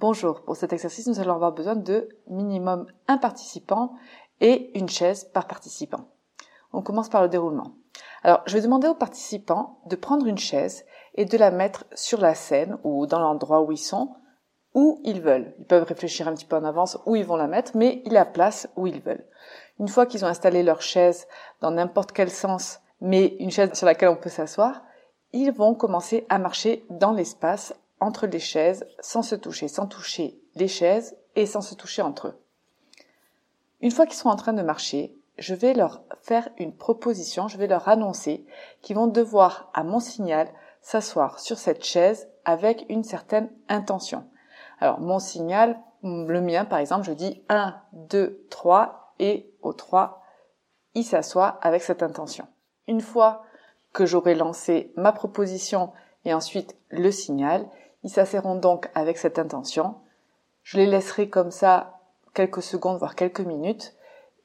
Bonjour, pour cet exercice, nous allons avoir besoin de minimum un participant et une chaise par participant. On commence par le déroulement. Alors, je vais demander aux participants de prendre une chaise et de la mettre sur la scène ou dans l'endroit où ils sont, où ils veulent. Ils peuvent réfléchir un petit peu en avance où ils vont la mettre, mais il a place où ils veulent. Une fois qu'ils ont installé leur chaise dans n'importe quel sens, mais une chaise sur laquelle on peut s'asseoir, ils vont commencer à marcher dans l'espace entre les chaises sans se toucher, sans toucher les chaises et sans se toucher entre eux. Une fois qu'ils sont en train de marcher, je vais leur faire une proposition, je vais leur annoncer qu'ils vont devoir, à mon signal, s'asseoir sur cette chaise avec une certaine intention. Alors, mon signal, le mien par exemple, je dis 1, 2, 3 et au 3, il s'assoit avec cette intention. Une fois que j'aurai lancé ma proposition et ensuite le signal, ils s'asserront donc avec cette intention. Je les laisserai comme ça quelques secondes, voire quelques minutes,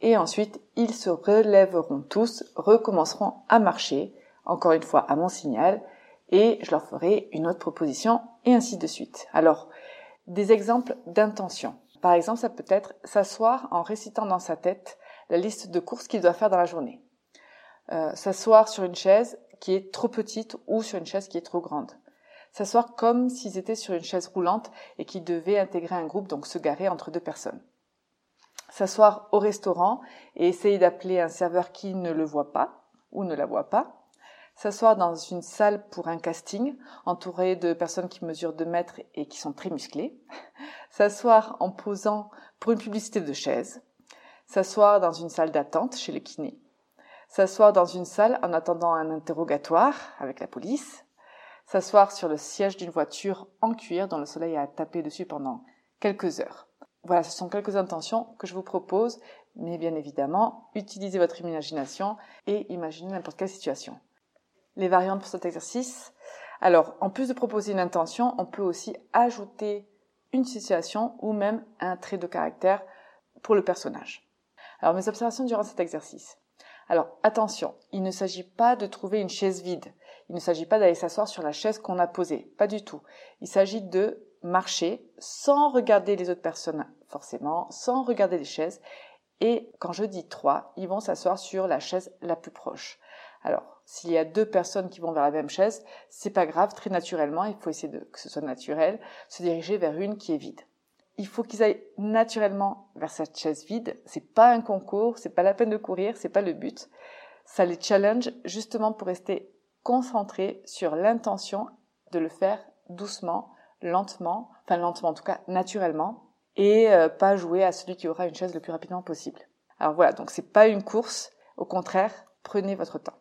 et ensuite ils se relèveront tous, recommenceront à marcher, encore une fois à mon signal, et je leur ferai une autre proposition, et ainsi de suite. Alors, des exemples d'intention. Par exemple, ça peut être s'asseoir en récitant dans sa tête la liste de courses qu'il doit faire dans la journée. Euh, s'asseoir sur une chaise qui est trop petite ou sur une chaise qui est trop grande s'asseoir comme s'ils étaient sur une chaise roulante et qu'ils devaient intégrer un groupe, donc se garer entre deux personnes. S'asseoir au restaurant et essayer d'appeler un serveur qui ne le voit pas ou ne la voit pas. S'asseoir dans une salle pour un casting, entouré de personnes qui mesurent 2 mètres et qui sont très musclées. S'asseoir en posant pour une publicité de chaise. S'asseoir dans une salle d'attente chez le kiné. S'asseoir dans une salle en attendant un interrogatoire avec la police s'asseoir sur le siège d'une voiture en cuir dont le soleil a tapé dessus pendant quelques heures. Voilà, ce sont quelques intentions que je vous propose, mais bien évidemment, utilisez votre imagination et imaginez n'importe quelle situation. Les variantes pour cet exercice. Alors, en plus de proposer une intention, on peut aussi ajouter une situation ou même un trait de caractère pour le personnage. Alors, mes observations durant cet exercice. Alors, attention, il ne s'agit pas de trouver une chaise vide. Il ne s'agit pas d'aller s'asseoir sur la chaise qu'on a posée, pas du tout. Il s'agit de marcher sans regarder les autres personnes forcément, sans regarder les chaises. Et quand je dis trois, ils vont s'asseoir sur la chaise la plus proche. Alors, s'il y a deux personnes qui vont vers la même chaise, c'est pas grave, très naturellement, il faut essayer de, que ce soit naturel, se diriger vers une qui est vide. Il faut qu'ils aillent naturellement vers cette chaise vide. C'est pas un concours, c'est pas la peine de courir, c'est pas le but. Ça les challenge justement pour rester concentrer sur l'intention de le faire doucement, lentement, enfin lentement en tout cas naturellement, et euh, pas jouer à celui qui aura une chaise le plus rapidement possible. Alors voilà, donc c'est pas une course, au contraire, prenez votre temps.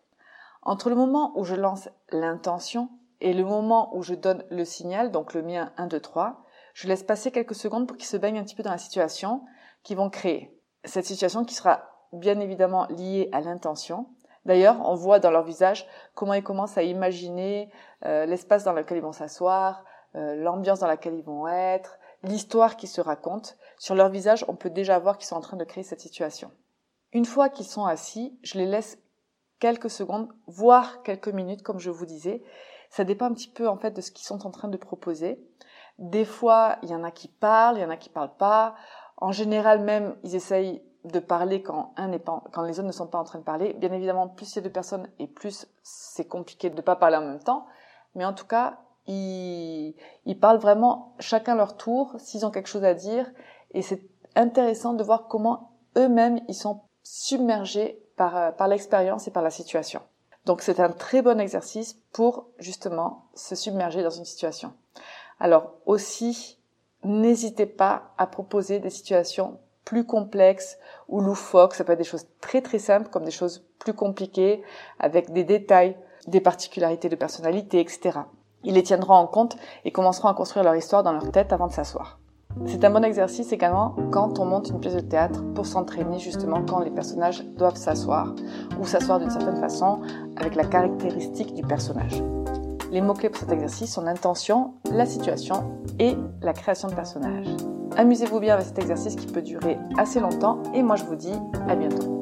Entre le moment où je lance l'intention et le moment où je donne le signal, donc le mien 1, 2, 3, je laisse passer quelques secondes pour qu'ils se baignent un petit peu dans la situation qu'ils vont créer. Cette situation qui sera bien évidemment liée à l'intention, D'ailleurs, on voit dans leur visage comment ils commencent à imaginer euh, l'espace dans lequel ils vont s'asseoir, euh, l'ambiance dans laquelle ils vont être, l'histoire qui se raconte. Sur leur visage, on peut déjà voir qu'ils sont en train de créer cette situation. Une fois qu'ils sont assis, je les laisse quelques secondes, voire quelques minutes, comme je vous disais. Ça dépend un petit peu en fait de ce qu'ils sont en train de proposer. Des fois, il y en a qui parlent, il y en a qui parlent pas. En général, même, ils essayent de parler quand un pas, quand les autres ne sont pas en train de parler. Bien évidemment, plus il y a de personnes et plus c'est compliqué de ne pas parler en même temps. Mais en tout cas, ils, ils parlent vraiment chacun leur tour s'ils ont quelque chose à dire. Et c'est intéressant de voir comment eux-mêmes ils sont submergés par, par l'expérience et par la situation. Donc c'est un très bon exercice pour justement se submerger dans une situation. Alors aussi, n'hésitez pas à proposer des situations plus complexes ou loufoques. Ça peut être des choses très très simples comme des choses plus compliquées avec des détails, des particularités de personnalité, etc. Ils les tiendront en compte et commenceront à construire leur histoire dans leur tête avant de s'asseoir. C'est un bon exercice également quand on monte une pièce de théâtre pour s'entraîner justement quand les personnages doivent s'asseoir ou s'asseoir d'une certaine façon avec la caractéristique du personnage. Les mots-clés pour cet exercice sont l'intention, la situation et la création de personnages. Amusez-vous bien avec cet exercice qui peut durer assez longtemps et moi je vous dis à bientôt.